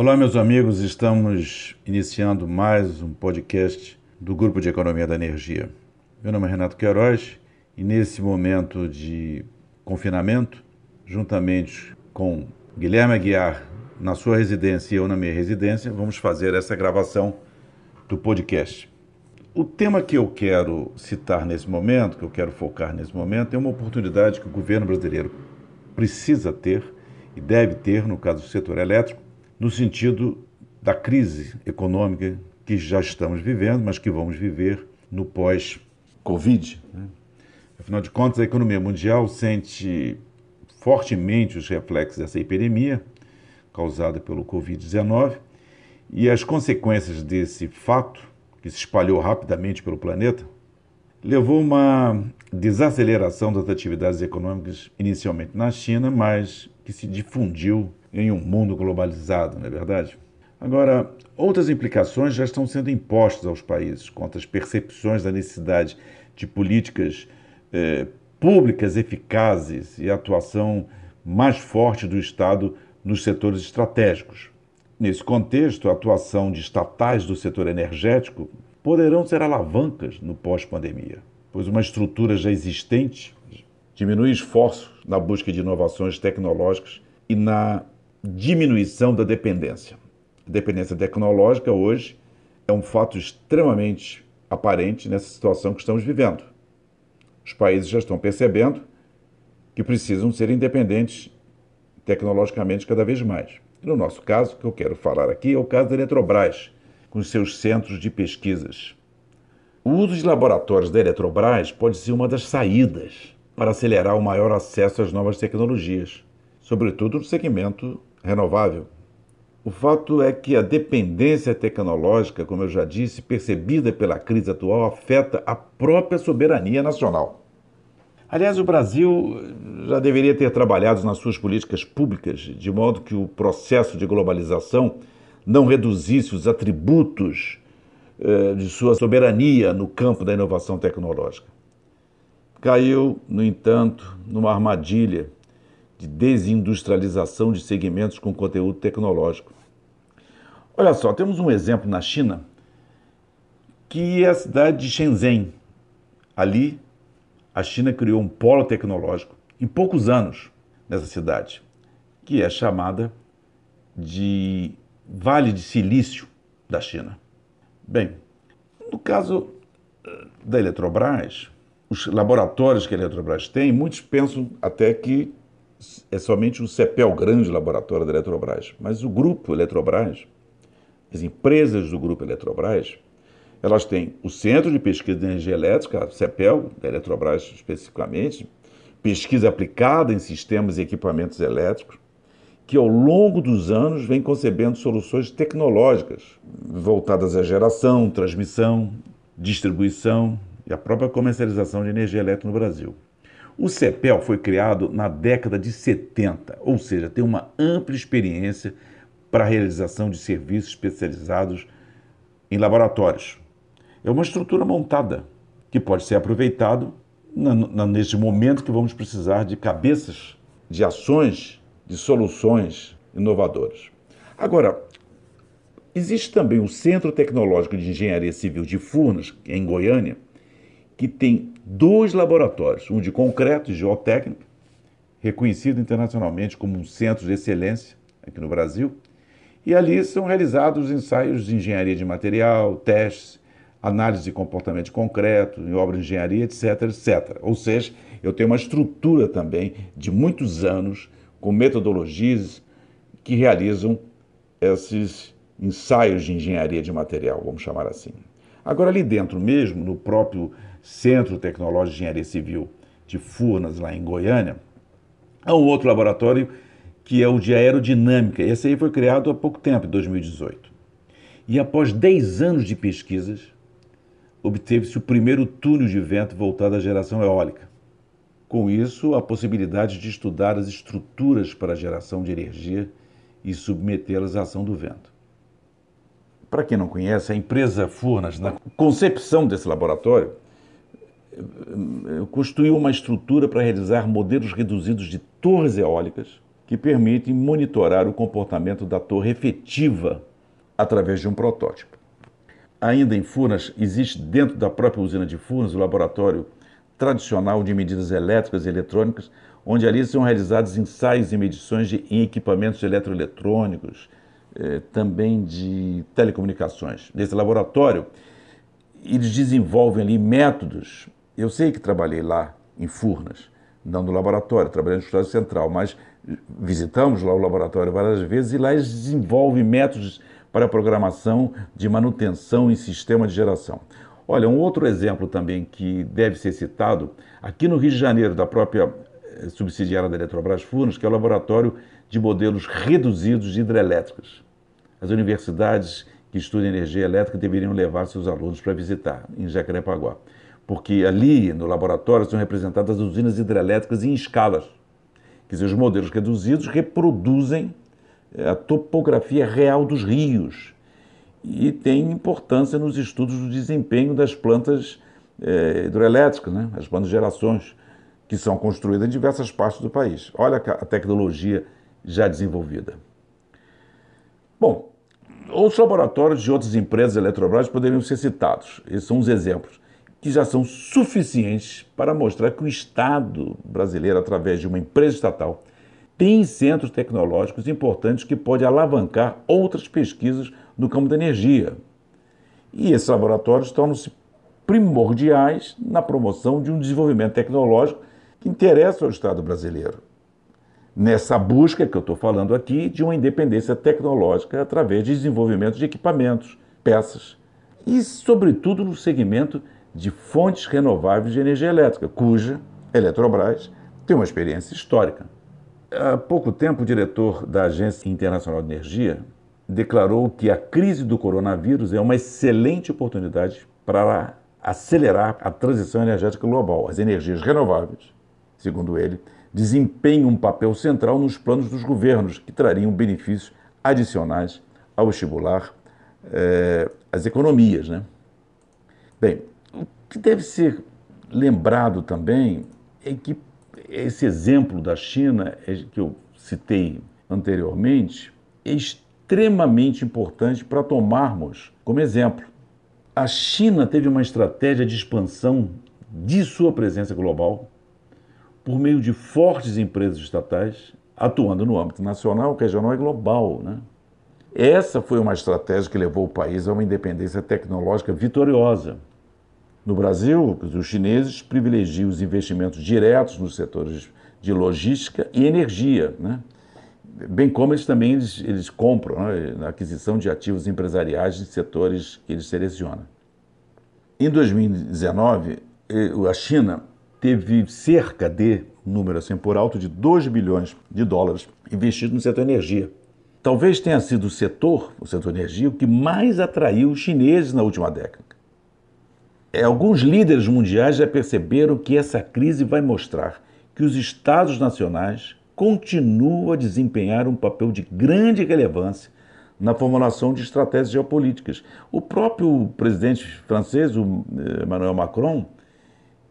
Olá, meus amigos, estamos iniciando mais um podcast do Grupo de Economia da Energia. Meu nome é Renato Queiroz e nesse momento de confinamento, juntamente com Guilherme Aguiar na sua residência e eu na minha residência, vamos fazer essa gravação do podcast. O tema que eu quero citar nesse momento, que eu quero focar nesse momento, é uma oportunidade que o governo brasileiro precisa ter e deve ter, no caso do setor elétrico, no sentido da crise econômica que já estamos vivendo, mas que vamos viver no pós-Covid. Né? Afinal de contas, a economia mundial sente fortemente os reflexos dessa epidemia causada pelo Covid-19 e as consequências desse fato, que se espalhou rapidamente pelo planeta, levou uma desaceleração das atividades econômicas, inicialmente na China, mas que se difundiu em um mundo globalizado, não é verdade? Agora, outras implicações já estão sendo impostas aos países quanto às percepções da necessidade de políticas eh, públicas eficazes e atuação mais forte do Estado nos setores estratégicos. Nesse contexto, a atuação de estatais do setor energético poderão ser alavancas no pós-pandemia, pois uma estrutura já existente diminui esforços na busca de inovações tecnológicas e na diminuição da dependência. A dependência tecnológica hoje é um fato extremamente aparente nessa situação que estamos vivendo. Os países já estão percebendo que precisam ser independentes tecnologicamente cada vez mais. No nosso caso, o que eu quero falar aqui é o caso da Eletrobras, com seus centros de pesquisas. O uso de laboratórios da Eletrobras pode ser uma das saídas para acelerar o maior acesso às novas tecnologias, sobretudo no segmento renovável. O fato é que a dependência tecnológica, como eu já disse, percebida pela crise atual, afeta a própria soberania nacional. Aliás, o Brasil já deveria ter trabalhado nas suas políticas públicas de modo que o processo de globalização não reduzisse os atributos eh, de sua soberania no campo da inovação tecnológica. Caiu, no entanto, numa armadilha de desindustrialização de segmentos com conteúdo tecnológico. Olha só, temos um exemplo na China, que é a cidade de Shenzhen. Ali, a China criou um polo tecnológico em poucos anos nessa cidade, que é chamada de Vale de Silício da China. Bem, no caso eh, da Eletrobras, os laboratórios que a Eletrobras tem, muitos pensam até que é somente o CEPEL, grande laboratório da Eletrobras. Mas o grupo Eletrobras, as empresas do grupo Eletrobras, elas têm o Centro de Pesquisa de Energia Elétrica, CEPEL, da Eletrobras especificamente, pesquisa aplicada em sistemas e equipamentos elétricos, que ao longo dos anos vem concebendo soluções tecnológicas voltadas à geração, transmissão, distribuição e a própria comercialização de energia elétrica no Brasil. O CEPEL foi criado na década de 70, ou seja, tem uma ampla experiência para a realização de serviços especializados em laboratórios. É uma estrutura montada que pode ser aproveitado neste momento que vamos precisar de cabeças, de ações, de soluções inovadoras. Agora, existe também o Centro Tecnológico de Engenharia Civil de Furnas, em Goiânia, que tem dois laboratórios, um de concreto e geotécnica, reconhecido internacionalmente como um centro de excelência aqui no Brasil, e ali são realizados ensaios de engenharia de material, testes, análise de comportamento de concreto, em obra de engenharia, etc, etc. Ou seja, eu tenho uma estrutura também de muitos anos com metodologias que realizam esses ensaios de engenharia de material, vamos chamar assim. Agora, ali dentro mesmo, no próprio Centro Tecnológico de Engenharia Civil de Furnas, lá em Goiânia, há um outro laboratório que é o de aerodinâmica. Esse aí foi criado há pouco tempo, em 2018. E após 10 anos de pesquisas, obteve-se o primeiro túnel de vento voltado à geração eólica. Com isso, a possibilidade de estudar as estruturas para a geração de energia e submetê-las à ação do vento. Para quem não conhece, a empresa Furnas, na concepção desse laboratório, construiu uma estrutura para realizar modelos reduzidos de torres eólicas que permitem monitorar o comportamento da torre efetiva através de um protótipo. Ainda em Furnas, existe dentro da própria usina de Furnas o laboratório tradicional de medidas elétricas e eletrônicas, onde ali são realizados ensaios e medições de, em equipamentos eletroeletrônicos, eh, também de telecomunicações. Nesse laboratório, eles desenvolvem ali métodos. Eu sei que trabalhei lá em Furnas, não no laboratório, trabalhei no Estado Central, mas visitamos lá o laboratório várias vezes e lá eles desenvolvem métodos para programação de manutenção em sistema de geração. Olha, um outro exemplo também que deve ser citado, aqui no Rio de Janeiro, da própria eh, subsidiária da Eletrobras Furnas, que é o laboratório de modelos reduzidos de hidrelétricas. As universidades que estudam energia elétrica deveriam levar seus alunos para visitar em Jacarepaguá, porque ali no laboratório são representadas as usinas hidrelétricas em escalas. Quer dizer, os modelos reduzidos reproduzem a topografia real dos rios e tem importância nos estudos do desempenho das plantas é, hidroelétricas, né? as plantas de gerações, que são construídas em diversas partes do país. Olha a tecnologia já desenvolvida. Bom, outros laboratórios de outras empresas Eletrobras poderiam ser citados. Esses são os exemplos que já são suficientes para mostrar que o Estado brasileiro, através de uma empresa estatal, tem centros tecnológicos importantes que podem alavancar outras pesquisas no campo da energia. E esses laboratórios tornam-se primordiais na promoção de um desenvolvimento tecnológico que interessa ao Estado brasileiro. Nessa busca que eu estou falando aqui de uma independência tecnológica através de desenvolvimento de equipamentos, peças e, sobretudo, no segmento de fontes renováveis de energia elétrica, cuja Eletrobras tem uma experiência histórica. Há pouco tempo, o diretor da Agência Internacional de Energia declarou que a crise do coronavírus é uma excelente oportunidade para acelerar a transição energética global. As energias renováveis, segundo ele, desempenham um papel central nos planos dos governos, que trariam benefícios adicionais ao estimular eh, as economias. Né? Bem, que deve ser lembrado também é que esse exemplo da China, é, que eu citei anteriormente, é extremamente importante para tomarmos como exemplo. A China teve uma estratégia de expansão de sua presença global por meio de fortes empresas estatais atuando no âmbito nacional, regional e global. Né? Essa foi uma estratégia que levou o país a uma independência tecnológica vitoriosa. No Brasil, os chineses privilegiam os investimentos diretos nos setores de logística e energia, né? bem como eles também eles, eles compram né? na aquisição de ativos empresariais de setores que eles selecionam. Em 2019, eh, a China teve cerca de, um número assim por alto, de 2 bilhões de dólares investidos no setor energia. Talvez tenha sido o setor, o setor energia, o que mais atraiu os chineses na última década. É, alguns líderes mundiais já perceberam que essa crise vai mostrar que os Estados nacionais continuam a desempenhar um papel de grande relevância na formulação de estratégias geopolíticas. O próprio presidente francês, eh, Emmanuel Macron,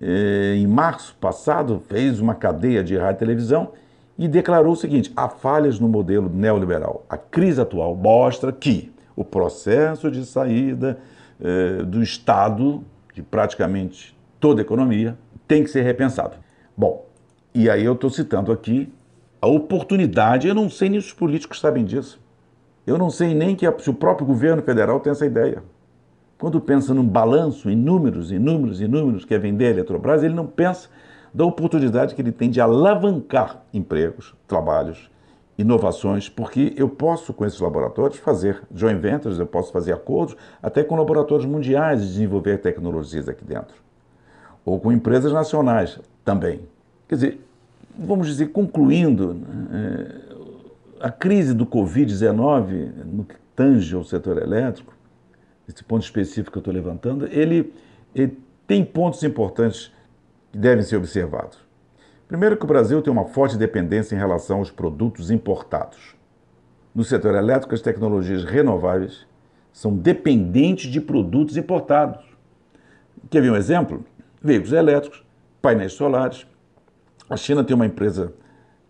eh, em março passado, fez uma cadeia de rádio e televisão e declarou o seguinte: há falhas no modelo neoliberal. A crise atual mostra que o processo de saída eh, do Estado de praticamente toda a economia, tem que ser repensado. Bom, e aí eu estou citando aqui a oportunidade, eu não sei nem se os políticos sabem disso. Eu não sei nem que a, se o próprio governo federal tem essa ideia. Quando pensa num balanço, em números, em números, em números, que é vender a Eletrobras, ele não pensa da oportunidade que ele tem de alavancar empregos, trabalhos, inovações, porque eu posso, com esses laboratórios, fazer joint ventures, eu posso fazer acordos até com laboratórios mundiais de desenvolver tecnologias aqui dentro. Ou com empresas nacionais também. Quer dizer, vamos dizer, concluindo, é, a crise do Covid-19, no que tange ao setor elétrico, esse ponto específico que eu estou levantando, ele, ele tem pontos importantes que devem ser observados. Primeiro que o Brasil tem uma forte dependência em relação aos produtos importados. No setor elétrico, as tecnologias renováveis são dependentes de produtos importados. Quer ver um exemplo? Veículos elétricos, painéis solares. A China tem uma empresa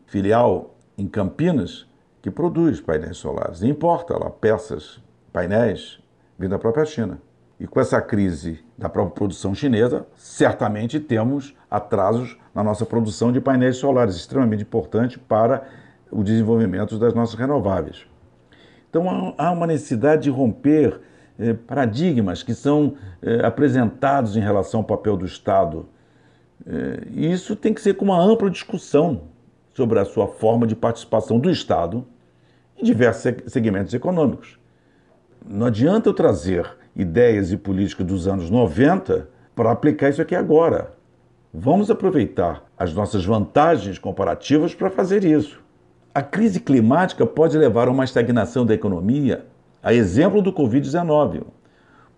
filial em Campinas que produz painéis solares e importa lá peças, painéis, vindo da própria China. E com essa crise da própria produção chinesa, certamente temos atrasos na nossa produção de painéis solares, extremamente importante para o desenvolvimento das nossas renováveis. Então há uma necessidade de romper eh, paradigmas que são eh, apresentados em relação ao papel do Estado. Eh, e isso tem que ser com uma ampla discussão sobre a sua forma de participação do Estado em diversos segmentos econômicos. Não adianta eu trazer ideias e políticas dos anos 90 para aplicar isso aqui agora. Vamos aproveitar as nossas vantagens comparativas para fazer isso. A crise climática pode levar a uma estagnação da economia, a exemplo do Covid-19,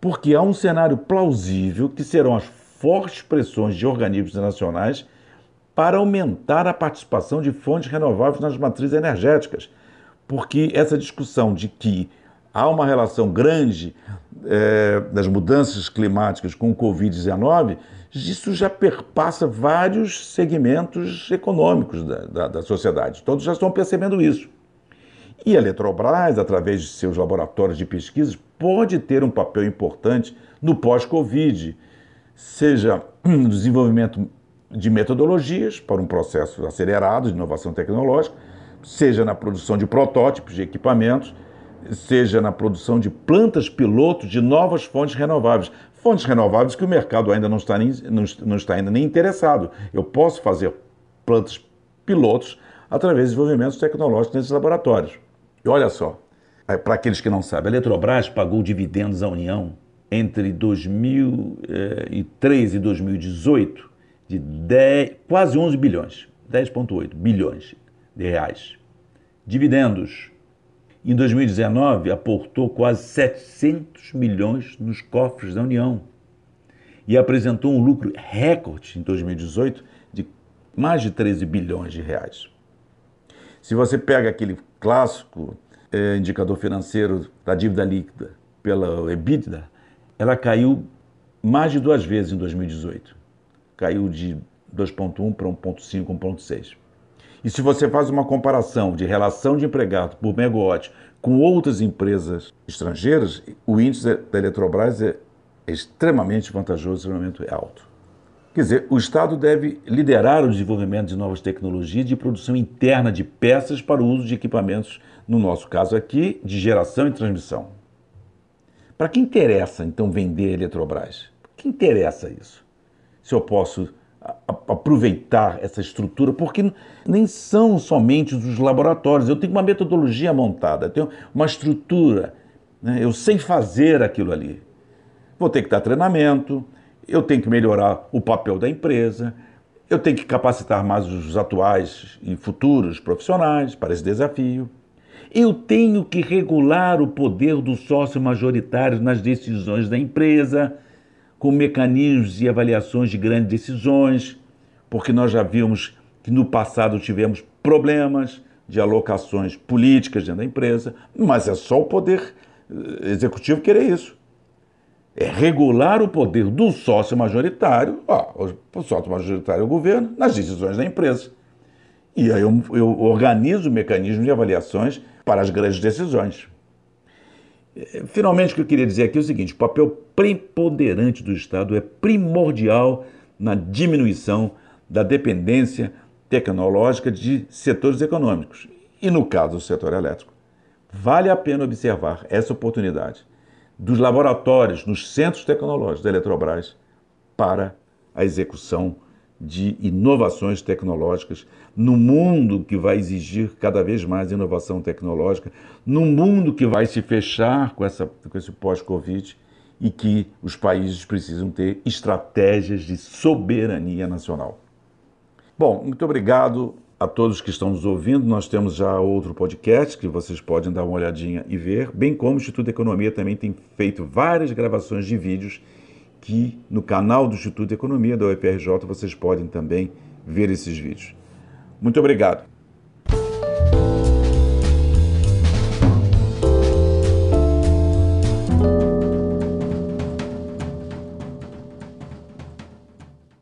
porque há um cenário plausível que serão as fortes pressões de organismos nacionais para aumentar a participação de fontes renováveis nas matrizes energéticas, porque essa discussão de que há uma relação grande é, das mudanças climáticas com o Covid-19, isso já perpassa vários segmentos econômicos da, da, da, sociedade. Todos já estão percebendo isso. E a Eletrobras, através de seus laboratórios de pesquisas, pode ter um papel importante no pós-Covid, seja no desenvolvimento de metodologias para um processo acelerado de inovação tecnológica, seja na produção de protótipos de equipamentos seja na produção de plantas pilotos de novas fontes renováveis. Fontes renováveis que o mercado ainda não está, nem, não, não está ainda nem interessado. Eu posso fazer plantas pilotos através de desenvolvimentos tecnológicos nesses laboratórios. E olha só, para aqueles que não sabem, a Eletrobras pagou dividendos à União entre 2003 e 2018 de 10, quase 11 bilhões, 10,8 bilhões de reais. Dividendos em 2019, aportou quase 700 milhões nos cofres da União e apresentou um lucro recorde em 2018 de mais de 13 bilhões de reais. Se você pega aquele clássico é, indicador financeiro da dívida líquida pela EBITDA, ela caiu mais de duas vezes em 2018. Caiu de 2,1 para 1,5, 1,6. E se você faz uma comparação de relação de empregado por megawatt com outras empresas estrangeiras, o índice da Eletrobras é extremamente vantajoso, extremamente alto. Quer dizer, o Estado deve liderar o desenvolvimento de novas tecnologias de produção interna de peças para o uso de equipamentos, no nosso caso aqui, de geração e transmissão. Para que interessa, então, vender a Eletrobras? Que interessa isso? Se eu posso aproveitar essa estrutura, porque nem são somente os laboratórios. Eu tenho uma metodologia montada, eu tenho uma estrutura, né? eu sei fazer aquilo ali. Vou ter que dar treinamento, eu tenho que melhorar o papel da empresa, eu tenho que capacitar mais os atuais e futuros profissionais para esse desafio. Eu tenho que regular o poder do sócio majoritário nas decisões da empresa com mecanismos e avaliações de grandes decisões, porque nós já vimos que no passado tivemos problemas de alocações políticas dentro da empresa, mas é só o poder eh, executivo querer isso. É regular o poder do sócio majoritário, ó, o sócio majoritário é o governo, nas decisões da empresa. E aí eu, eu organizo mecanismos de avaliações para as grandes decisões. Finalmente, o que eu queria dizer aqui é o seguinte: o papel preponderante do Estado é primordial na diminuição da dependência tecnológica de setores econômicos, e no caso do setor elétrico. Vale a pena observar essa oportunidade dos laboratórios nos centros tecnológicos da Eletrobras para a execução de inovações tecnológicas, no mundo que vai exigir cada vez mais inovação tecnológica, no mundo que vai se fechar com, essa, com esse pós-Covid e que os países precisam ter estratégias de soberania nacional. Bom, muito obrigado a todos que estão nos ouvindo. Nós temos já outro podcast que vocês podem dar uma olhadinha e ver, bem como o Instituto de Economia também tem feito várias gravações de vídeos que no canal do Instituto de Economia da UFRJ vocês podem também ver esses vídeos. Muito obrigado.